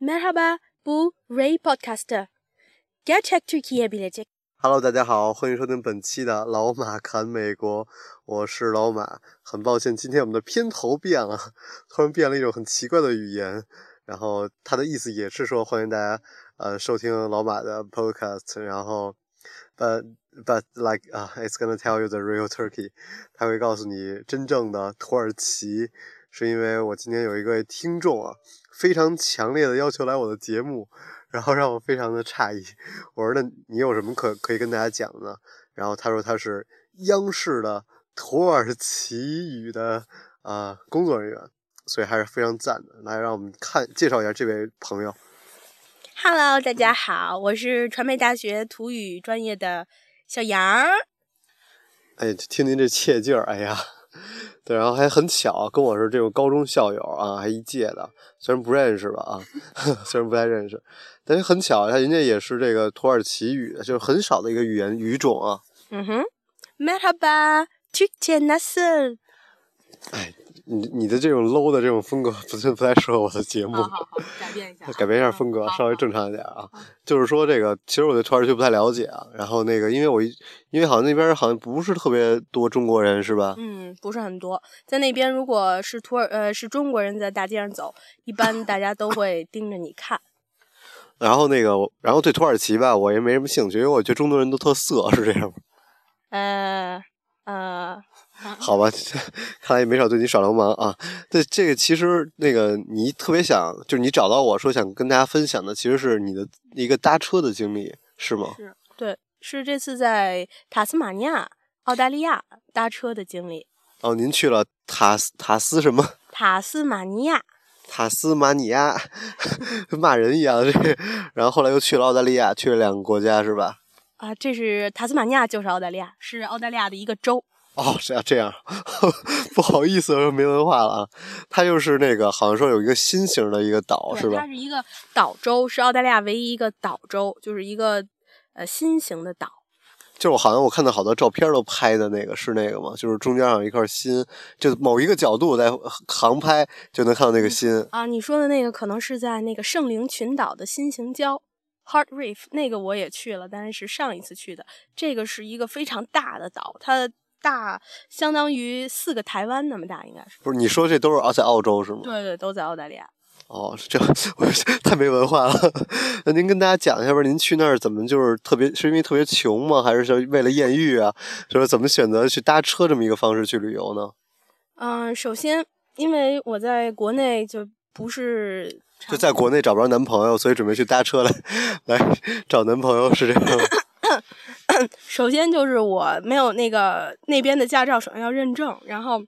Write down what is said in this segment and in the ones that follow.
Merhaba, bu Ray Podcaster. Gerçek Türkiye bilecek. Hello，大家好，欢迎收听本期的老马侃美国，我是老马。很抱歉，今天我们的片头变了，突然变了一种很奇怪的语言，然后它的意思也是说欢迎大家呃收听老马的 podcast，然后 but but like 啊、uh,，it's gonna tell you the real Turkey，它会告诉你真正的土耳其，是因为我今天有一个听众啊，非常强烈的要求来我的节目。然后让我非常的诧异，我说：“那你有什么可可以跟大家讲呢？”然后他说他是央视的土耳其语的啊、呃、工作人员，所以还是非常赞的。来，让我们看介绍一下这位朋友。Hello，大家好，我是传媒大学土语专业的小杨。哎，听您这切劲儿，哎呀，对，然后还很巧，跟我是这种高中校友啊，还一届的，虽然不认识吧啊，虽然不太认识，但是很巧，他人家也是这个土耳其语，就是很少的一个语言语种啊。嗯哼，Merhaba, Türkçe nasıl？哎，你你的这种 low 的这种风格不是不太适合我的节目，好好好，改变一下，改变一下风格，稍微正常一点啊。就是说这个，其实我对土耳其不太了解啊。然后那个，因为我一，因为好像那边好像不是特别多中国人，是吧？嗯，不是很多。在那边，如果是土耳呃是中国人在大街上走，一般大家都会盯着你看。然后那个，然后对土耳其吧，我也没什么兴趣，因为我觉得中国人都特色，是这样吗？呃呃，好吧，看来也没少对你耍流氓啊。对，这个其实那个你特别想，就是你找到我说想跟大家分享的，其实是你的一个搭车的经历，是吗？是，对，是这次在塔斯马尼亚，澳大利亚搭车的经历。哦，您去了塔斯塔斯什么？塔斯马尼亚。塔斯马尼亚，骂人一样这个，然后后来又去了澳大利亚，去了两个国家是吧？啊，这是塔斯马尼亚，就是澳大利亚，是澳大利亚的一个州。哦，这样这样，不好意思，没文化了啊。它就是那个，好像说有一个新型的一个岛是吧？它是一个岛州，是澳大利亚唯一一个岛州，就是一个呃新型的岛。就是我好像我看到好多照片都拍的那个是那个吗？就是中间有一块心，就某一个角度在航拍就能看到那个心啊。你说的那个可能是在那个圣灵群岛的新型礁 Heart Reef，那个我也去了，但是上一次去的。这个是一个非常大的岛，它大相当于四个台湾那么大，应该是。不是你说这都是在澳洲是吗？对对，都在澳大利亚。哦，是这样，我太没文化了。那您跟大家讲一下吧，您去那儿怎么就是特别，是因为特别穷吗？还是说为了艳遇啊？就是怎么选择去搭车这么一个方式去旅游呢？嗯，首先，因为我在国内就不是就在国内找不着男朋友，所以准备去搭车来 来找男朋友，是这样吗？首先就是我没有那个那边的驾照，首先要认证，然后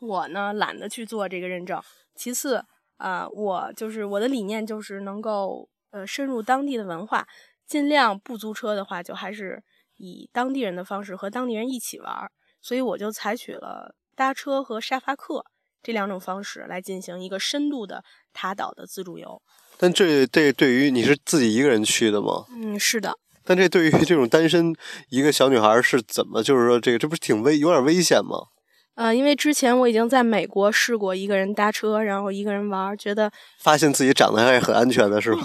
我呢懒得去做这个认证。其次，啊、呃，我就是我的理念就是能够呃深入当地的文化，尽量不租车的话，就还是以当地人的方式和当地人一起玩。所以我就采取了搭车和沙发客这两种方式来进行一个深度的塔岛的自助游。但这这对于你是自己一个人去的吗？嗯，是的。但这对于这种单身一个小女孩是怎么？就是说，这个这不是挺危，有点危险吗？呃，因为之前我已经在美国试过一个人搭车，然后一个人玩，觉得发现自己长得还是很安全的，是吗？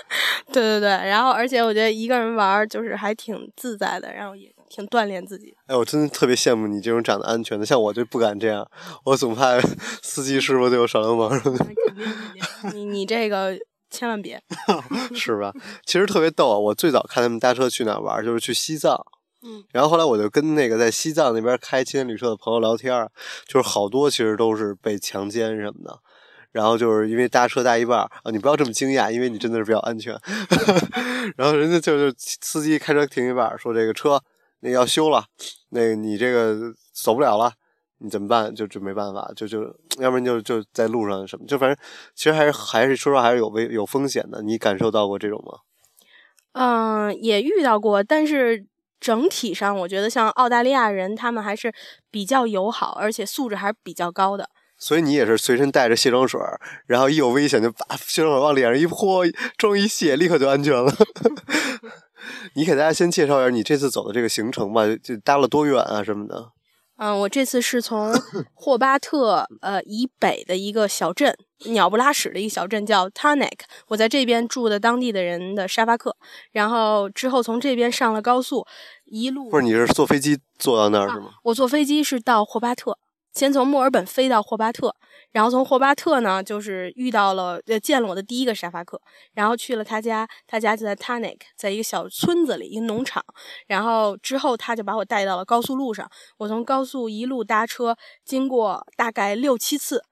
对对对，然后而且我觉得一个人玩就是还挺自在的，然后也挺锻炼自己。哎，我真的特别羡慕你这种长得安全的，像我就不敢这样，我总怕 司机师傅对我耍流氓什么的。你你这个。千万别，是吧？其实特别逗啊！我最早看他们搭车去哪玩，就是去西藏。嗯，然后后来我就跟那个在西藏那边开青年旅社的朋友聊天，就是好多其实都是被强奸什么的。然后就是因为搭车搭一半啊，你不要这么惊讶，因为你真的是比较安全。然后人家就是司机开车停一半，说这个车那要修了，那个你这个走不了了。你怎么办？就就没办法，就就要不然就就在路上什么，就反正其实还是还是说实话还是有危有风险的。你感受到过这种吗？嗯，也遇到过，但是整体上我觉得像澳大利亚人，他们还是比较友好，而且素质还是比较高的。所以你也是随身带着卸妆水，然后一有危险就把卸妆水往脸上一泼，妆一卸，立刻就安全了。你给大家先介绍一下你这次走的这个行程吧，就搭了多远啊什么的。嗯，我这次是从 霍巴特呃以北的一个小镇鸟不拉屎的一个小镇叫 Tanek，我在这边住的当地的人的沙发客，然后之后从这边上了高速，一路不是你是坐飞机坐到那儿是吗？我坐飞机是到霍巴特，先从墨尔本飞到霍巴特，然后从霍巴特呢，就是遇到了呃见了我的第一个沙发客，然后去了他家，他家就在 Tanek，在一个小村子里，一个农场，然后之后他就把我带到了高速路上，我从高速一路搭车，经过大概六七次，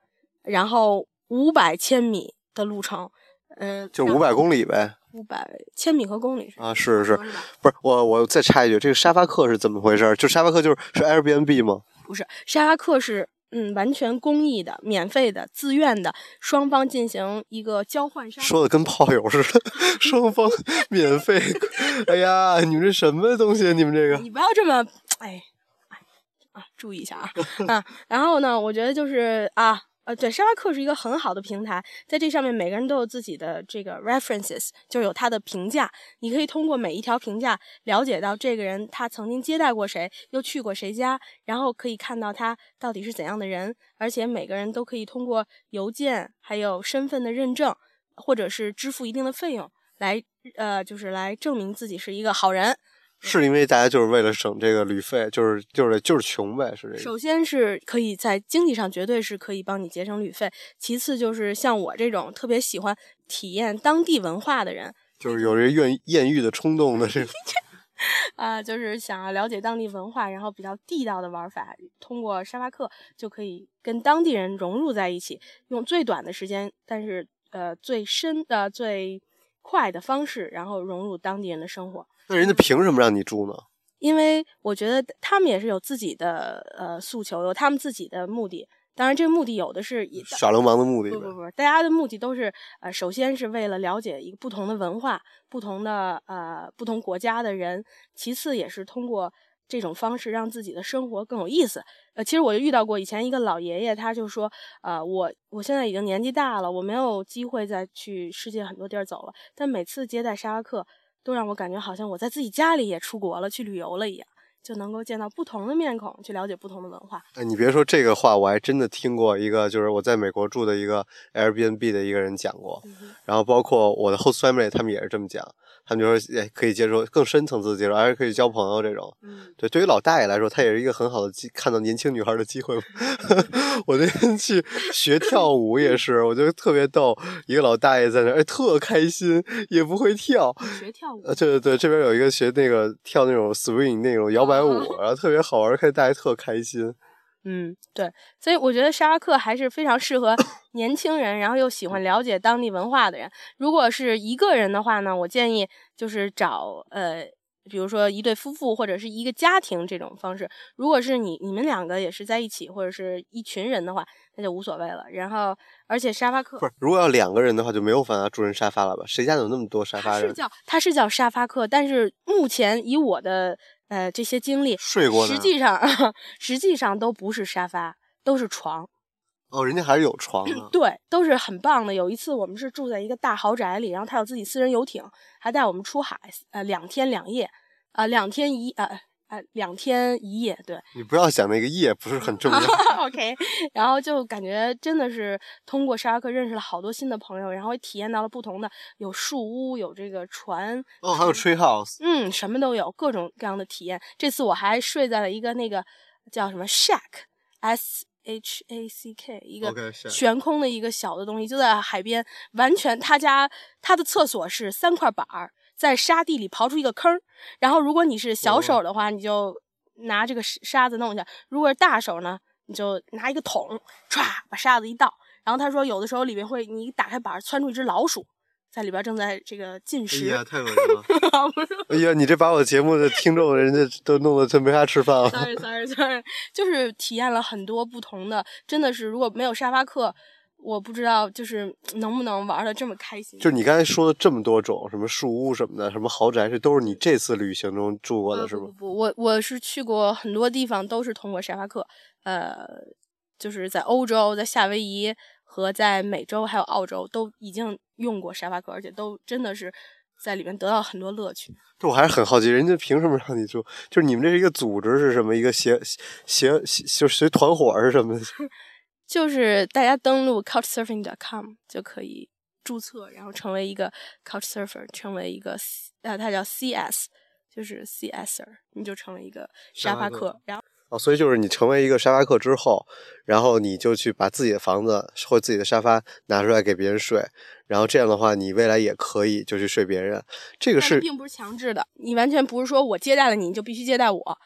然后五百千米的路程，嗯、就五百公里呗。五百千米和公里是啊，是是，是？不是我我再插一句，这个沙发客是怎么回事？就沙发客就是是 Airbnb 吗？不是沙拉克是嗯完全公益的、免费的、自愿的，双方进行一个交换。说的跟炮友似的，双方 免费。哎呀，你们这什么东西？你们这个你不要这么哎哎啊，注意一下啊 啊！然后呢，我觉得就是啊。呃，对，沙发客是一个很好的平台，在这上面每个人都有自己的这个 references，就有他的评价。你可以通过每一条评价了解到这个人他曾经接待过谁，又去过谁家，然后可以看到他到底是怎样的人。而且每个人都可以通过邮件还有身份的认证，或者是支付一定的费用来呃，就是来证明自己是一个好人。是因为大家就是为了省这个旅费，就是就是就是穷呗，是这个。首先是可以在经济上绝对是可以帮你节省旅费，其次就是像我这种特别喜欢体验当地文化的人，就是有这艳艳遇的冲动的这种。啊、就是想要了解当地文化，然后比较地道的玩法，通过沙发客就可以跟当地人融入在一起，用最短的时间，但是呃最深的、最快的方式，然后融入当地人的生活。那人家凭什么让你住呢？因为我觉得他们也是有自己的呃诉求，有他们自己的目的。当然，这个目的有的是以耍流氓的目的。不不不，大家的目的都是呃，首先是为了了解一个不同的文化、不同的呃不同国家的人，其次也是通过这种方式让自己的生活更有意思。呃，其实我就遇到过以前一个老爷爷，他就说，呃，我我现在已经年纪大了，我没有机会再去世界很多地儿走了，但每次接待沙拉克，都让我感觉好像我在自己家里也出国了，去旅游了一样。就能够见到不同的面孔，去了解不同的文化。哎，你别说这个话，我还真的听过一个，就是我在美国住的一个 Airbnb 的一个人讲过，嗯然后包括我的 host family 他们也是这么讲，他们就说也可以接受更深层次的接受，而且可以交朋友这种。嗯，对，对于老大爷来说，他也是一个很好的机看到年轻女孩的机会嘛。我那天去学跳舞也是，我觉得特别逗，一个老大爷在那儿，哎，特开心，也不会跳。学跳舞呃，对对对，这边有一个学那个跳那种 swing 那种摇摆舞，哦然后特别好玩，看大家特开心。嗯，对，所以我觉得沙拉克还是非常适合 年轻人，然后又喜欢了解当地文化的人。如果是一个人的话呢，我建议就是找呃，比如说一对夫妇或者是一个家庭这种方式。如果是你你们两个也是在一起，或者是一群人的话，那就无所谓了。然后，而且沙发客不是，如果要两个人的话，就没有办法住人沙发了吧？谁家有那么多沙发人？它是叫它是叫沙发客，但是目前以我的呃这些经历，睡过呢实际上 实际上都不是沙发，都是床。哦，人家还是有床的。对，都是很棒的。有一次我们是住在一个大豪宅里，然后他有自己私人游艇，还带我们出海，呃，两天两夜，呃，两天一呃呃两天一夜，对你不要想那个夜不是很重要。OK。然后就感觉真的是通过沙拉克认识了好多新的朋友，然后也体验到了不同的，有树屋，有这个船，哦，还有 tree house。嗯，什么都有，各种各样的体验。这次我还睡在了一个那个叫什么 shack，S H A C K，一个悬空的一个小的东西，就在海边。完全，他家他的厕所是三块板儿，在沙地里刨出一个坑儿。然后，如果你是小手的话，你就拿这个沙沙子弄一下；如果是大手呢，你就拿一个桶，歘把沙子一倒。然后他说，有的时候里面会，你打开板儿，窜出一只老鼠，在里边正在这个进食哎食。呀，太恶心了！哎呀，你这把我节目的听众人家都弄得真没法吃饭了。sorry sorry sorry，就是体验了很多不同的，真的是如果没有沙发课，我不知道就是能不能玩的这么开心。就是你刚才说的这么多种，什么树屋什么的，什么豪宅，这都是你这次旅行中住过的，是不不不，我我是去过很多地方，都是通过沙发客，呃，就是在欧洲、在夏威夷和在美洲还有澳洲都已经用过沙发客，而且都真的是在里面得到很多乐趣。这我还是很好奇，人家凭什么让你住？就是你们这是一个组织是什么？一个协协协，就是随团伙是什么？就是大家登录 couchsurfing.com 就可以注册，然后成为一个 couchsurfer，成为一个呃，它叫 CS，就是 CSer，你就成为一个沙发客。然后哦，所以就是你成为一个沙发客之后，然后你就去把自己的房子或自己的沙发拿出来给别人睡，然后这样的话，你未来也可以就去睡别人。这个是并不是强制的，你完全不是说我接待了你，你就必须接待我。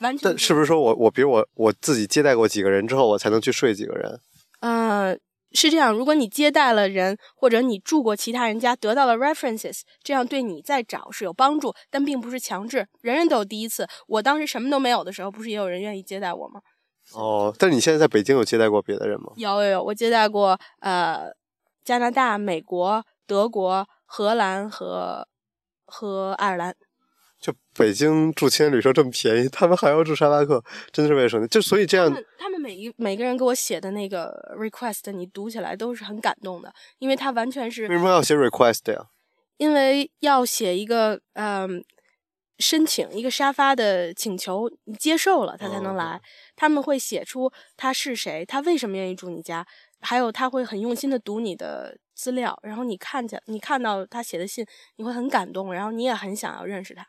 完全但是不是说我我比如我我自己接待过几个人之后，我才能去睡几个人？呃，是这样。如果你接待了人，或者你住过其他人家，得到了 references，这样对你再找是有帮助，但并不是强制。人人都有第一次。我当时什么都没有的时候，不是也有人愿意接待我吗？哦，但是你现在在北京有接待过别的人吗？有有有，我接待过呃加拿大、美国、德国、荷兰和和爱尔兰。就北京住青年旅社这么便宜，他们还要住沙发客，真的是为了省钱。就所以这样，他们每一每个人给我写的那个 request，你读起来都是很感动的，因为他完全是为什么要写 request 呀？因为要写一个嗯申请一个沙发的请求，你接受了他才能来。他们会写出他是谁，他为什么愿意住你家，还有他会很用心的读你的资料，然后你看见你看到他写的信，你会很感动，然后你也很想要认识他。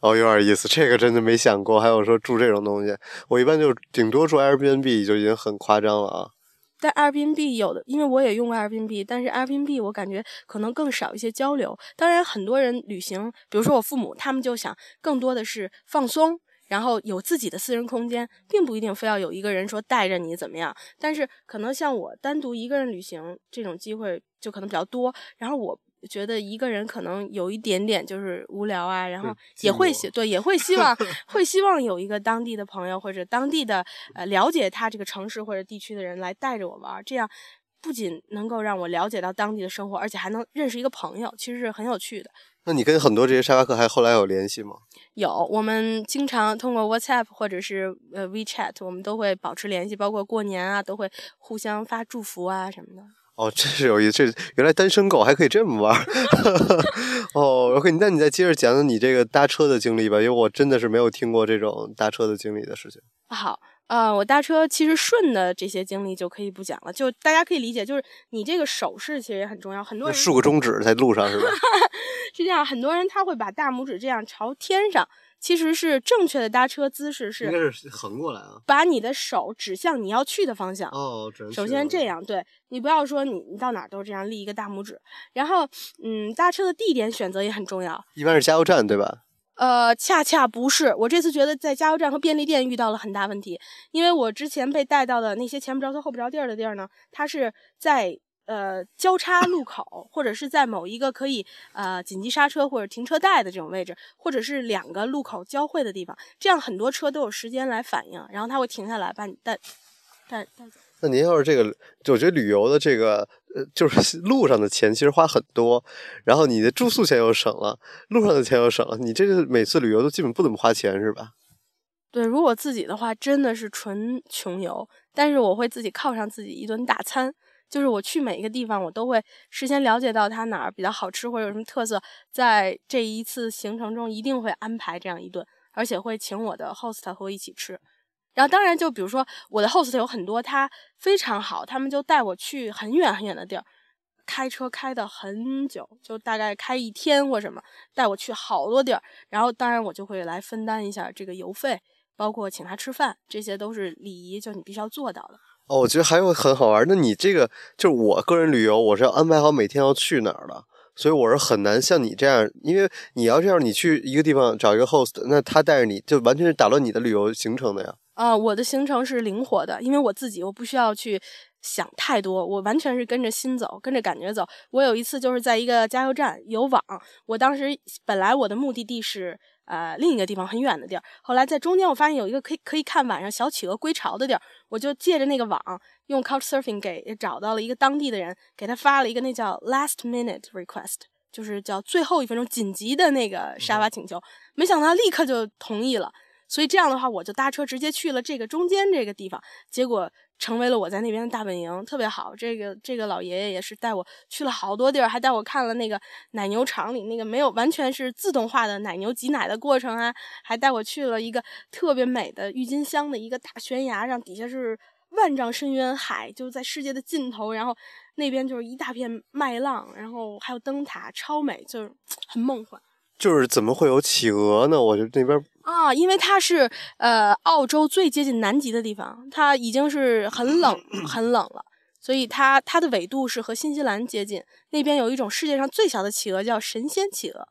哦，有点意思，这个真的没想过。还有说住这种东西，我一般就顶多住 Airbnb 就已经很夸张了啊。但 Airbnb 有的，因为我也用过 Airbnb，但是 Airbnb 我感觉可能更少一些交流。当然，很多人旅行，比如说我父母，他们就想更多的是放松，然后有自己的私人空间，并不一定非要有一个人说带着你怎么样。但是可能像我单独一个人旅行这种机会就可能比较多，然后我。觉得一个人可能有一点点就是无聊啊，然后也会希对也会希望 会希望有一个当地的朋友或者当地的呃了解他这个城市或者地区的人来带着我玩，这样不仅能够让我了解到当地的生活，而且还能认识一个朋友，其实是很有趣的。那你跟很多这些沙发客还后来有联系吗？有，我们经常通过 WhatsApp 或者是呃 WeChat，我们都会保持联系，包括过年啊都会互相发祝福啊什么的。哦，真是有意思！这原来单身狗还可以这么玩儿。哦，OK，那你再接着讲讲你这个搭车的经历吧，因为我真的是没有听过这种搭车的经历的事情。好，呃，我搭车其实顺的这些经历就可以不讲了，就大家可以理解，就是你这个手势其实也很重要。很多人竖个中指在路上是吧？是这样，很多人他会把大拇指这样朝天上。其实是正确的搭车姿势是，应该是横过来啊，把你的手指向你要去的方向。哦，首先这样，对你不要说你你到哪都这样立一个大拇指。然后，嗯，搭车的地点选择也很重要，一般是加油站对吧？呃，恰恰不是，我这次觉得在加油站和便利店遇到了很大问题，因为我之前被带到的那些前不着村后不着地儿的地儿呢，它是在。呃，交叉路口，或者是在某一个可以呃紧急刹车或者停车带的这种位置，或者是两个路口交汇的地方，这样很多车都有时间来反应，然后它会停下来把你带带带走。那您要是这个，就我觉得旅游的这个呃，就是 路上的钱其实花很多，然后你的住宿钱又省了，路上的钱又省了，你这个每次旅游都基本不怎么花钱是吧？对，如果自己的话，真的是纯穷游，但是我会自己犒上自己一顿大餐。就是我去每一个地方，我都会事先了解到它哪儿比较好吃或者有什么特色，在这一次行程中一定会安排这样一顿，而且会请我的 host 和我一起吃。然后当然就比如说我的 host 有很多，他非常好，他们就带我去很远很远的地儿，开车开的很久，就大概开一天或什么，带我去好多地儿。然后当然我就会来分担一下这个油费，包括请他吃饭，这些都是礼仪，就你必须要做到的。哦，我觉得还有很好玩。那你这个就是我个人旅游，我是要安排好每天要去哪儿的，所以我是很难像你这样，因为你要这样，你去一个地方找一个 host，那他带着你就完全是打乱你的旅游行程的呀。啊，我的行程是灵活的，因为我自己我不需要去想太多，我完全是跟着心走，跟着感觉走。我有一次就是在一个加油站有网，我当时本来我的目的地是。呃，另一个地方很远的地儿。后来在中间，我发现有一个可以可以看晚上小企鹅归巢的地儿，我就借着那个网，用 Couchsurfing 给找到了一个当地的人，给他发了一个那叫 Last Minute Request，就是叫最后一分钟紧急的那个沙发请求。没想到立刻就同意了，所以这样的话，我就搭车直接去了这个中间这个地方，结果。成为了我在那边的大本营，特别好。这个这个老爷爷也是带我去了好多地儿，还带我看了那个奶牛场里那个没有完全是自动化的奶牛挤奶的过程啊，还带我去了一个特别美的郁金香的一个大悬崖上，底下是万丈深渊海就在世界的尽头，然后那边就是一大片麦浪，然后还有灯塔，超美，就是很梦幻。就是怎么会有企鹅呢？我觉得那边啊，因为它是呃澳洲最接近南极的地方，它已经是很冷很冷了，所以它它的纬度是和新西兰接近。那边有一种世界上最小的企鹅叫神仙企鹅。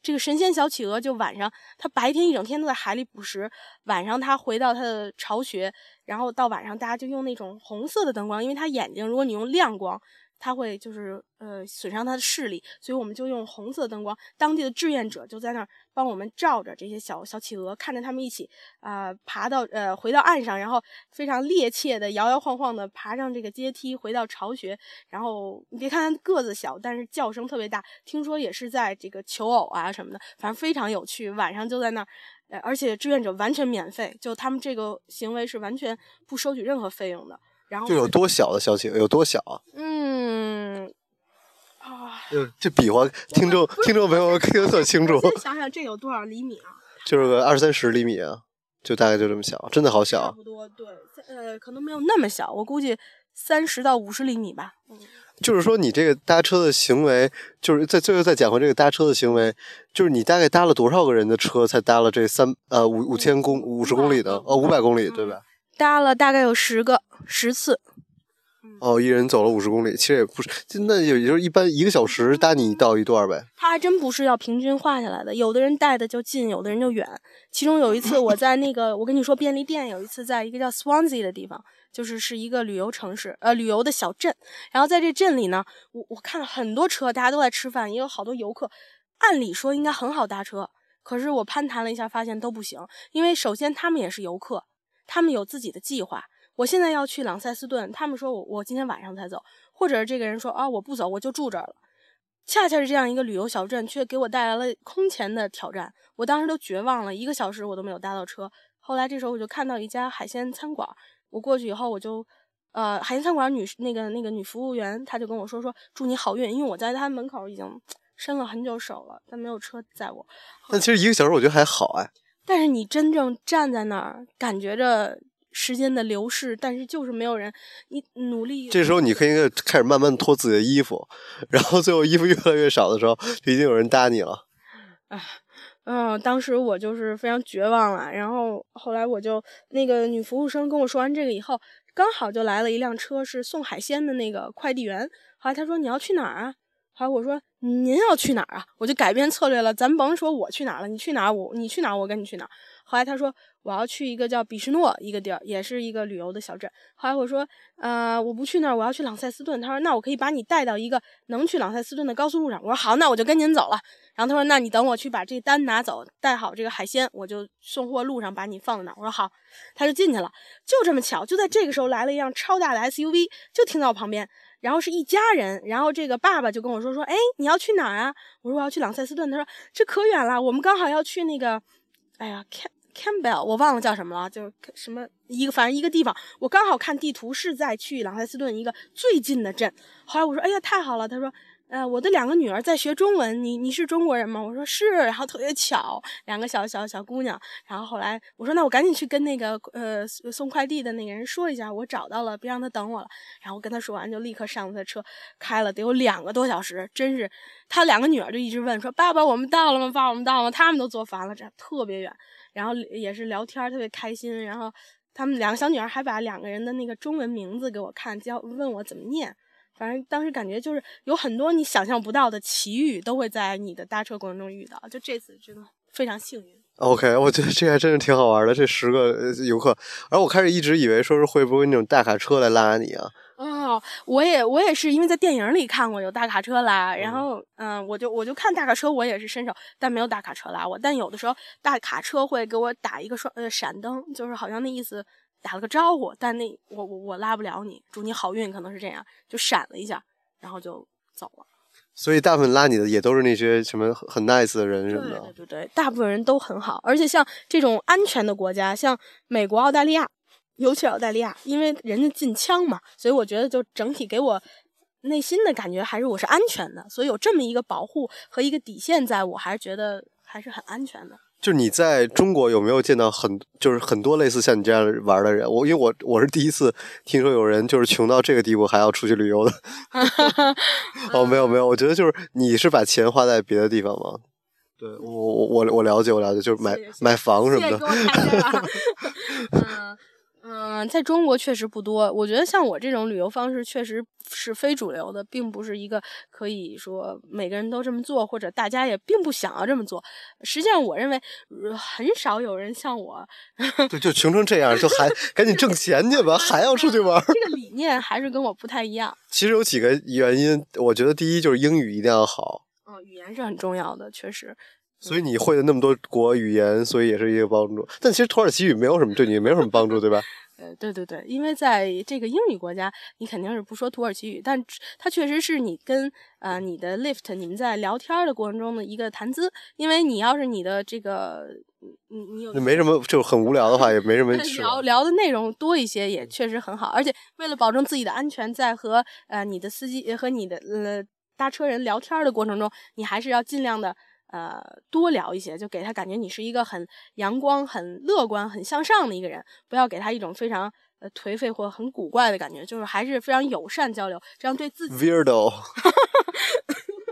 这个神仙小企鹅就晚上，它白天一整天都在海里捕食，晚上它回到它的巢穴，然后到晚上大家就用那种红色的灯光，因为它眼睛，如果你用亮光。它会就是呃损伤它的视力，所以我们就用红色灯光。当地的志愿者就在那儿帮我们照着这些小小企鹅，看着他们一起啊爬到呃回到岸上，然后非常趔趄的摇摇晃晃的爬上这个阶梯回到巢穴。然后你别看它个子小，但是叫声特别大，听说也是在这个求偶啊什么的，反正非常有趣。晚上就在那儿，呃，而且志愿者完全免费，就他们这个行为是完全不收取任何费用的。然后就有多小的小企鹅？有多小啊？嗯，啊，这比划听众听众朋友听得特清楚。想想这有多少厘米啊？就是个二三十厘米啊，就大概就这么小，真的好小。差不多，对，呃，可能没有那么小，我估计三十到五十厘米吧。嗯，就是说你这个搭车的行为，就是在最后再讲回这个搭车的行为，就是你大概搭了多少个人的车才搭了这三呃五五千公五十公里的哦五百公里对吧？搭了大概有十个十次，哦，一人走了五十公里，其实也不是，那也就是一般一个小时搭你到一段呗。他还真不是要平均画下来的，有的人带的就近，有的人就远。其中有一次我在那个，我跟你说便利店，有一次在一个叫 Swansea 的地方，就是是一个旅游城市，呃，旅游的小镇。然后在这镇里呢，我我看了很多车，大家都在吃饭，也有好多游客。按理说应该很好搭车，可是我攀谈了一下，发现都不行，因为首先他们也是游客。他们有自己的计划。我现在要去朗塞斯顿，他们说我我今天晚上才走，或者是这个人说啊我不走，我就住这儿了。恰恰是这样一个旅游小镇，却给我带来了空前的挑战。我当时都绝望了，一个小时我都没有搭到车。后来这时候我就看到一家海鲜餐馆，我过去以后我就，呃，海鲜餐馆女那个那个女服务员，她就跟我说说祝你好运，因为我在她门口已经伸了很久手了，但没有车载我。但其实一个小时我觉得还好哎。但是你真正站在那儿，感觉着时间的流逝，但是就是没有人。你努力，这时候你可以开始慢慢脱自己的衣服，然后最后衣服越来越少的时候，就已经有人搭你了。哎，嗯，当时我就是非常绝望了。然后后来我就那个女服务生跟我说完这个以后，刚好就来了一辆车，是送海鲜的那个快递员。后来他说你要去哪儿啊？后来我说。您要去哪儿啊？我就改变策略了，咱甭说我去哪儿了，你去哪儿我你去哪儿我跟你去哪儿。后来他说我要去一个叫比什诺一个地儿，也是一个旅游的小镇。后来我说呃我不去那儿，我要去朗塞斯顿。他说那我可以把你带到一个能去朗塞斯顿的高速路上。我说好，那我就跟您走了。然后他说那你等我去把这单拿走，带好这个海鲜，我就送货路上把你放在那儿。我说好，他就进去了。就这么巧，就在这个时候来了一辆超大的 SUV，就停在我旁边。然后是一家人，然后这个爸爸就跟我说说，哎，你要去哪儿啊？我说我要去朗塞斯顿。他说这可远了，我们刚好要去那个，哎呀，Cam Campbell，我忘了叫什么了，就什么一个，反正一个地方。我刚好看地图是在去朗塞斯顿一个最近的镇。后来我说，哎呀，太好了。他说。呃，我的两个女儿在学中文，你你是中国人吗？我说是，然后特别巧，两个小小小姑娘。然后后来我说，那我赶紧去跟那个呃送快递的那个人说一下，我找到了，别让他等我了。然后跟他说完，就立刻上了他的车，开了得有两个多小时，真是。他两个女儿就一直问说：“爸爸，我们到了吗？爸，我们到了吗？”他们都坐烦了，这特别远。然后也是聊天特别开心。然后他们两个小女儿还把两个人的那个中文名字给我看，教问我怎么念。反正当时感觉就是有很多你想象不到的奇遇都会在你的搭车过程中遇到，就这次真的非常幸运。OK，我觉得这还真是挺好玩的，这十个游客。而我开始一直以为说是会不会那种大卡车来拉你啊？哦，我也我也是因为在电影里看过有大卡车拉，然后嗯，我就我就看大卡车，我也是伸手，但没有大卡车拉我。但有的时候大卡车会给我打一个双呃闪灯，就是好像那意思。打了个招呼，但那我我我拉不了你，祝你好运，可能是这样，就闪了一下，然后就走了。所以大部分拉你的也都是那些什么很 nice 的人什么的。对对对，大部分人都很好，而且像这种安全的国家，像美国、澳大利亚，尤其澳大利亚，因为人家禁枪嘛，所以我觉得就整体给我内心的感觉还是我是安全的，所以有这么一个保护和一个底线，在我还是觉得还是很安全的。就你在中国有没有见到很就是很多类似像你这样玩的人？我因为我我是第一次听说有人就是穷到这个地步还要出去旅游的。哦，没有没有，我觉得就是你是把钱花在别的地方吗？对我我我我了解我了解，就是买买房什么的。嗯。嗯，在中国确实不多。我觉得像我这种旅游方式确实是非主流的，并不是一个可以说每个人都这么做，或者大家也并不想要这么做。实际上，我认为很少有人像我，对，就穷成这样，就还赶紧挣钱去吧，还要出去玩。这个理念还是跟我不太一样。其实有几个原因，我觉得第一就是英语一定要好。嗯，语言是很重要的，确实。所以你会的那么多国语言，所以也是一个帮助。但其实土耳其语没有什么对你没有什么帮助，对吧？呃，对对对，因为在这个英语国家，你肯定是不说土耳其语，但它确实是你跟呃你的 lift 你们在聊天的过程中的一个谈资。因为你要是你的这个，你你有没什么就很无聊的话，也没什么聊聊的内容多一些，也确实很好。而且为了保证自己的安全，在和呃你的司机和你的呃搭车人聊天的过程中，你还是要尽量的。呃，多聊一些，就给他感觉你是一个很阳光、很乐观、很向上的一个人，不要给他一种非常呃颓废或很古怪的感觉，就是还是非常友善交流，这样对自己。Weirdo，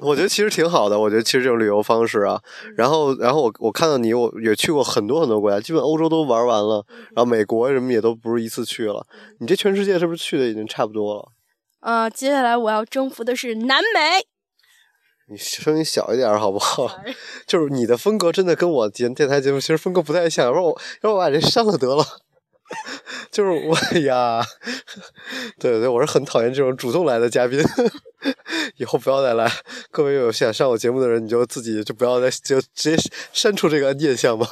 我觉得其实挺好的。我觉得其实这种旅游方式啊，然后，然后我我看到你，我也去过很多很多国家，基本欧洲都玩完了，然后美国什么也都不是一次去了。你这全世界是不是去的已经差不多了？呃，接下来我要征服的是南美。你声音小一点好不好？就是你的风格真的跟我电电台节目其实风格不太像，要不我要不我把这删了得了。就是我 呀，对对对，我是很讨厌这种主动来的嘉宾，以后不要再来。各位有想上我节目的人，你就自己就不要再就直接删除这个念想吧。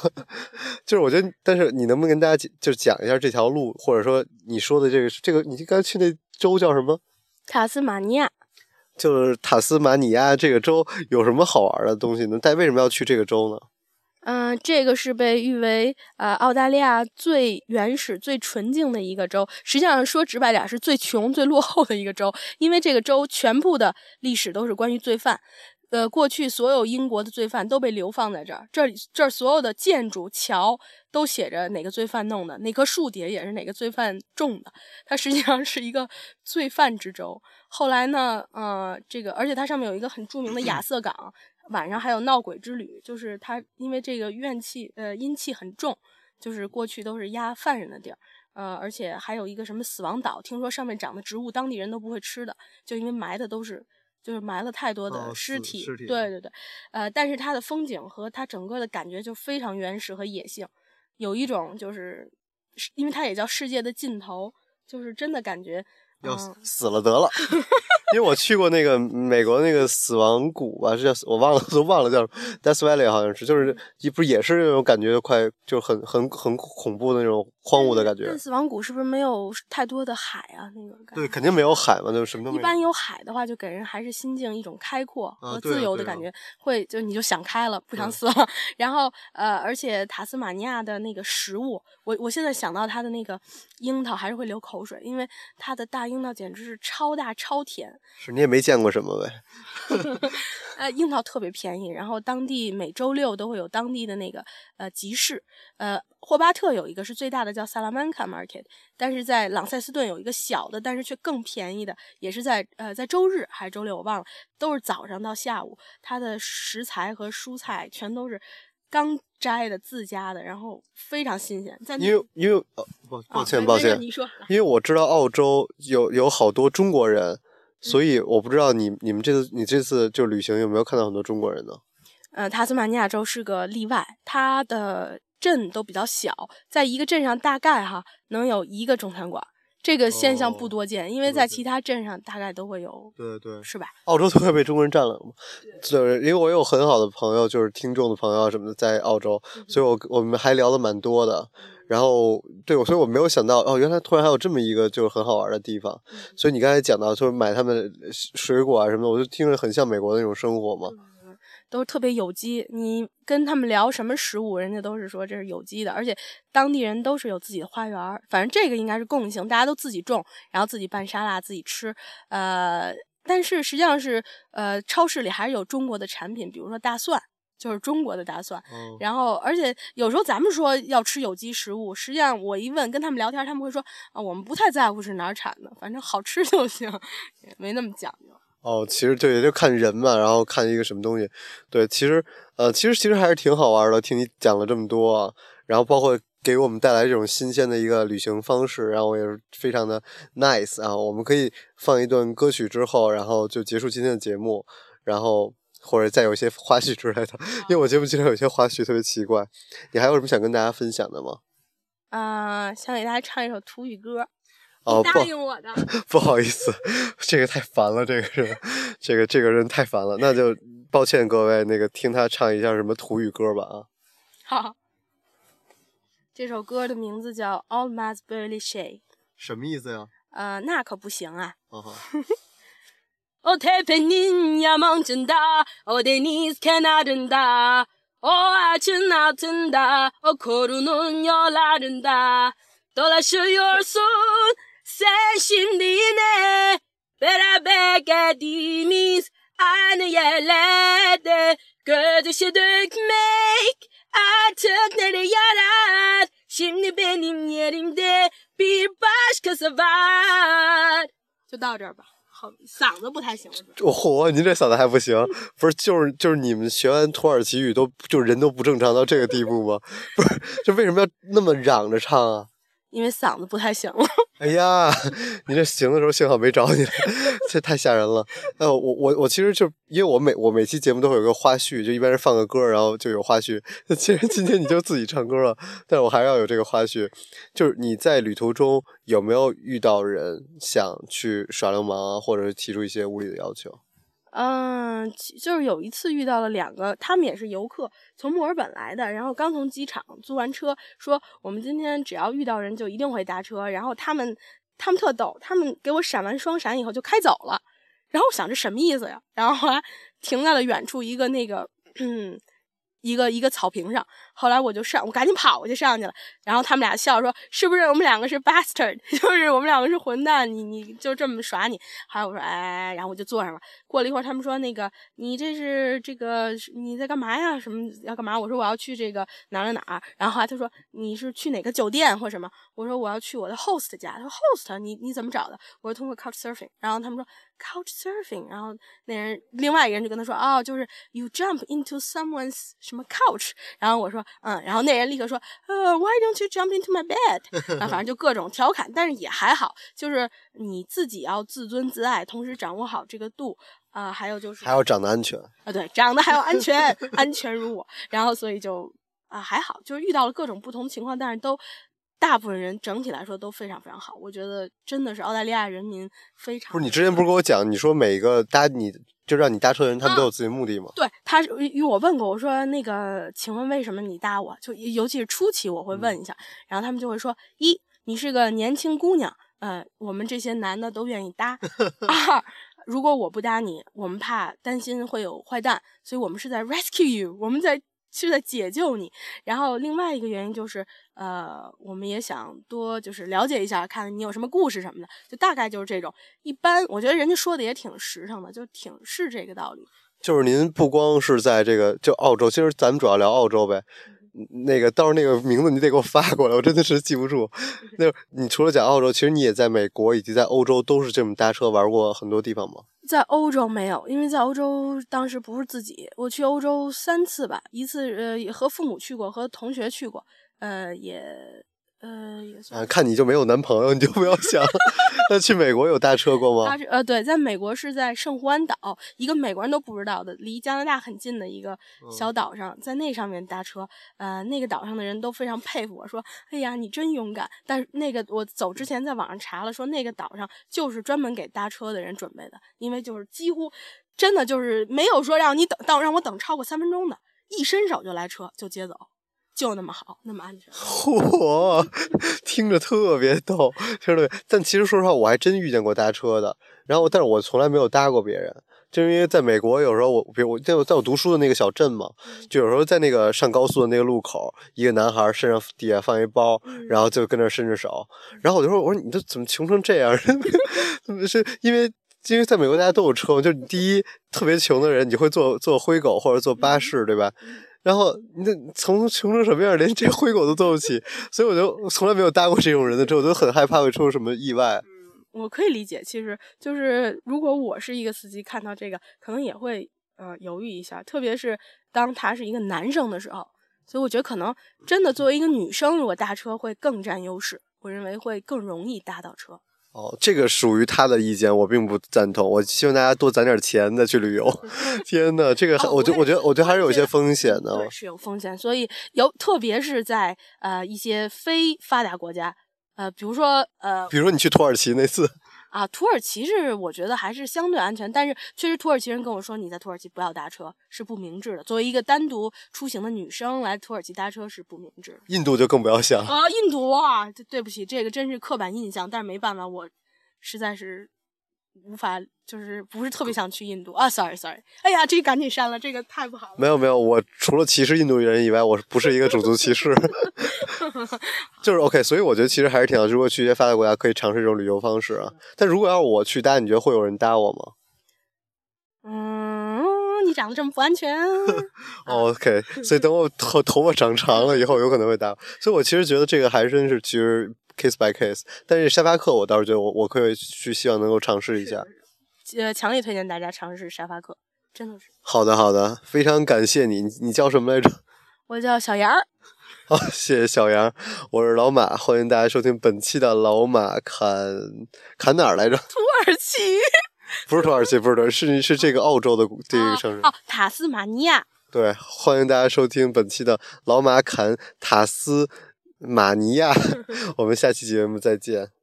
就是我觉得，但是你能不能跟大家就讲一下这条路，或者说你说的这个这个，你刚才去那州叫什么？塔斯马尼亚。就是塔斯马尼亚这个州有什么好玩的东西呢？但为什么要去这个州呢？嗯，这个是被誉为呃澳大利亚最原始、最纯净的一个州。实际上说直白点，是最穷、最落后的一个州。因为这个州全部的历史都是关于罪犯。呃，过去所有英国的罪犯都被流放在这儿，这里这儿所有的建筑、桥都写着哪个罪犯弄的，哪棵树底下也是哪个罪犯种的。它实际上是一个罪犯之州。后来呢，呃，这个而且它上面有一个很著名的亚瑟港，晚上还有闹鬼之旅，就是它因为这个怨气，呃，阴气很重，就是过去都是压犯人的地儿。呃，而且还有一个什么死亡岛，听说上面长的植物当地人都不会吃的，就因为埋的都是。就是埋了太多的尸体，对对对，呃，但是它的风景和它整个的感觉就非常原始和野性，有一种就是，因为它也叫世界的尽头，就是真的感觉要死了得了。因为我去过那个美国那个死亡谷吧，是叫我忘了，都忘了叫 Death Valley，好像是，就是也不也是那种感觉快就很很很恐怖的那种荒芜的感觉。死亡谷是不是没有太多的海啊？那种对，肯定没有海嘛，就什么都没有。一般有海的话，就给人还是心境一种开阔和自由的感觉，会就你就想开了，不想死了。然后呃，而且塔斯马尼亚的那个食物，我我现在想到它的那个樱桃还是会流口水，因为它的大樱桃简直是超大超甜。是你也没见过什么呗？呃，樱桃特别便宜，然后当地每周六都会有当地的那个呃集市。呃，霍巴特有一个是最大的，叫萨拉曼卡 Market，但是在朗塞斯顿有一个小的，但是却更便宜的，也是在呃在周日还是周六我忘了，都是早上到下午，它的食材和蔬菜全都是刚摘的自家的，然后非常新鲜。在因为因为呃抱抱歉抱歉，你说，因为我知道澳洲有有好多中国人。所以我不知道你你们这次你这次就旅行有没有看到很多中国人呢？呃，塔斯马尼亚州是个例外，它的镇都比较小，在一个镇上大概哈能有一个中餐馆，这个现象不多见，因为在其他镇上大概都会有。对对，是吧？澳洲都快被中国人占了嘛？对，因为我有很好的朋友，就是听众的朋友什么的在澳洲，所以我我们还聊的蛮多的。然后，对，我所以我没有想到，哦，原来突然还有这么一个就是很好玩的地方。所以你刚才讲到，就是买他们水果啊什么的，我就听着很像美国的那种生活嘛。都是特别有机。你跟他们聊什么食物，人家都是说这是有机的，而且当地人都是有自己的花园儿。反正这个应该是共性，大家都自己种，然后自己拌沙拉，自己吃。呃，但是实际上是，呃，超市里还是有中国的产品，比如说大蒜。就是中国的大蒜。嗯然后，而且有时候咱们说要吃有机食物，实际上我一问跟他们聊天，他们会说啊，我们不太在乎是哪儿产的，反正好吃就行，也没那么讲究。哦，其实对，就看人嘛，然后看一个什么东西。对，其实呃，其实其实还是挺好玩的。听你讲了这么多啊，然后包括给我们带来这种新鲜的一个旅行方式，然后也是非常的 nice 啊。我们可以放一段歌曲之后，然后就结束今天的节目，然后或者再有一些花絮之类的。因为我节目经常有些花絮特别奇怪。你还有什么想跟大家分享的吗？啊、想给大家唱一首土语歌，答应我的、不。好意思，这个太烦了，这个人，这个这个人太烦了。那就 抱歉各位，那个听他唱一下什么土语歌吧啊。好，这首歌的名字叫《All My b e l i s h e 什么意思呀？呃，那可不行啊。哦太平呀，your soon 就到这儿吧，好，嗓子不太行了。我嚯，您这嗓子还不行？不是，就是就是你们学完土耳其语都就人都不正常到这个地步吗？不是，这为什么要那么嚷着唱啊？因为嗓子不太行了。哎呀，你这行的时候幸好没找你，这太吓人了。呃，我我我其实就因为我每我每期节目都会有个花絮，就一般是放个歌，然后就有花絮。其实今天你就自己唱歌了，但是我还是要有这个花絮。就是你在旅途中有没有遇到人想去耍流氓啊，或者是提出一些无理的要求？嗯，就是有一次遇到了两个，他们也是游客，从墨尔本来的，然后刚从机场租完车，说我们今天只要遇到人就一定会搭车，然后他们他们特逗，他们给我闪完双闪以后就开走了，然后我想这什么意思呀？然后后来停在了远处一个那个嗯。一个一个草坪上，后来我就上，我赶紧跑我就上去了，然后他们俩笑说：“是不是我们两个是 bastard？就是我们两个是混蛋？你你就这么耍你？”后来我说：“哎。”然后我就坐上了。过了一会儿，他们说：“那个你这是这个你在干嘛呀？什么要干嘛？”我说：“我要去这个哪哪哪。”然后他说：“你是去哪个酒店或什么？”我说：“我要去我的 host 家。”他说：“host 你你怎么找的？”我说：“通过 couch surfing。”然后他们说：“couch surfing。”然后那人另外一个人就跟他说：“哦，就是 you jump into someone's 什么 couch。”然后我说：“嗯。”然后那人立刻说：“呃、w h y don't you jump into my bed？” 啊反正就各种调侃，但是也还好，就是你自己要自尊自爱，同时掌握好这个度。啊、还有就是还要长得安全。啊，对，长得还要安全，安全如我。然后所以就啊还好，就是遇到了各种不同的情况，但是都大部分人整体来说都非常非常好。我觉得真的是澳大利亚人民非常不是你之前不是跟我讲，你说每个搭你就让你搭车的人，他们都有自己的目的吗？对，他是与我问过，我说那个，请问为什么你搭我？就尤其是初期我会问一下，然后他们就会说：一，你是个年轻姑娘，呃，我们这些男的都愿意搭；二，如果我不搭你，我们怕担心会有坏蛋，所以我们是在 rescue you，我们在是在解救你。然后另外一个原因就是，呃，我们也想多就是了解一下，看你有什么故事什么的，就大概就是这种。一般我觉得人家说的也挺实诚的，就挺是这个道理。就是您不光是在这个就澳洲，其实咱们主要聊澳洲呗。那个到时候那个名字你得给我发过来，我真的是记不住。那你除了讲澳洲，其实你也在美国以及在欧洲都是这么搭车玩过很多地方吗？在欧洲没有，因为在欧洲当时不是自己，我去欧洲三次吧，一次呃也和父母去过，和同学去过，呃也呃也算啊，看你就没有男朋友，你就不要想了。那去美国有搭车过吗搭车呃，对，在美国是在圣胡安岛，一个美国人都不知道的，离加拿大很近的一个小岛上，在那上面搭车，呃，那个岛上的人都非常佩服我说，哎呀，你真勇敢。但是那个我走之前在网上查了，说那个岛上就是专门给搭车的人准备的，因为就是几乎真的就是没有说让你等到让我等超过三分钟的，一伸手就来车就接走，就那么好，那么安全。嚯，听着特别逗，听着特别。但其实说实话，我还真遇见过搭车的，然后但是我从来没有搭过别人。就因为在美国，有时候我，比如我在我在我读书的那个小镇嘛，就有时候在那个上高速的那个路口，一个男孩身上底下放一包，然后就跟那伸着手，然后我就说，我说你这怎么穷成这样？怎 么是因为因为在美国大家都有车，就是第一特别穷的人，你会坐坐灰狗或者坐巴士，对吧？然后那从穷成什么样，连这灰狗都坐不起，所以我就从来没有搭过这种人的车，我就很害怕会出什么意外。嗯，我可以理解，其实就是如果我是一个司机，看到这个可能也会呃犹豫一下，特别是当他是一个男生的时候。所以我觉得可能真的作为一个女生，如果搭车会更占优势，我认为会更容易搭到车。哦，这个属于他的意见，我并不赞同。我希望大家多攒点钱再去旅游。天呐，这个我觉我觉得我觉得还是有些风险的。是有风险，所以有特别是在呃一些非发达国家，呃比如说呃，比如说你去土耳其那次。啊，土耳其是我觉得还是相对安全，但是确实土耳其人跟我说，你在土耳其不要搭车是不明智的。作为一个单独出行的女生来土耳其搭车是不明智。印度就更不要想啊，印度啊，对不起，这个真是刻板印象，但是没办法，我实在是。无法，就是不是特别想去印度啊？Sorry Sorry，哎呀，这赶紧删了，这个太不好了。没有没有，我除了歧视印度人以外，我不是一个种族歧视，就是 OK。所以我觉得其实还是挺好，如果去一些发达国家，可以尝试这种旅游方式啊。但如果要是我去搭，你觉得会有人搭我吗？嗯，你长得这么不安全。OK，所以等我头头发长长了以后，有可能会搭。所以我其实觉得这个还真是其实。Case by case，但是沙发客我倒是觉得我我可以去希望能够尝试一下，呃，强烈推荐大家尝试沙发客，真的是。好的好的，非常感谢你，你叫什么来着？我叫小杨。好，谢谢小杨，我是老马，欢迎大家收听本期的老马侃侃哪儿来着？土耳其？不是土耳其，不是，是是这个澳洲的这个城市。哦，塔斯马尼亚。对，欢迎大家收听本期的老马侃塔斯。马尼亚，我们下期节目再见。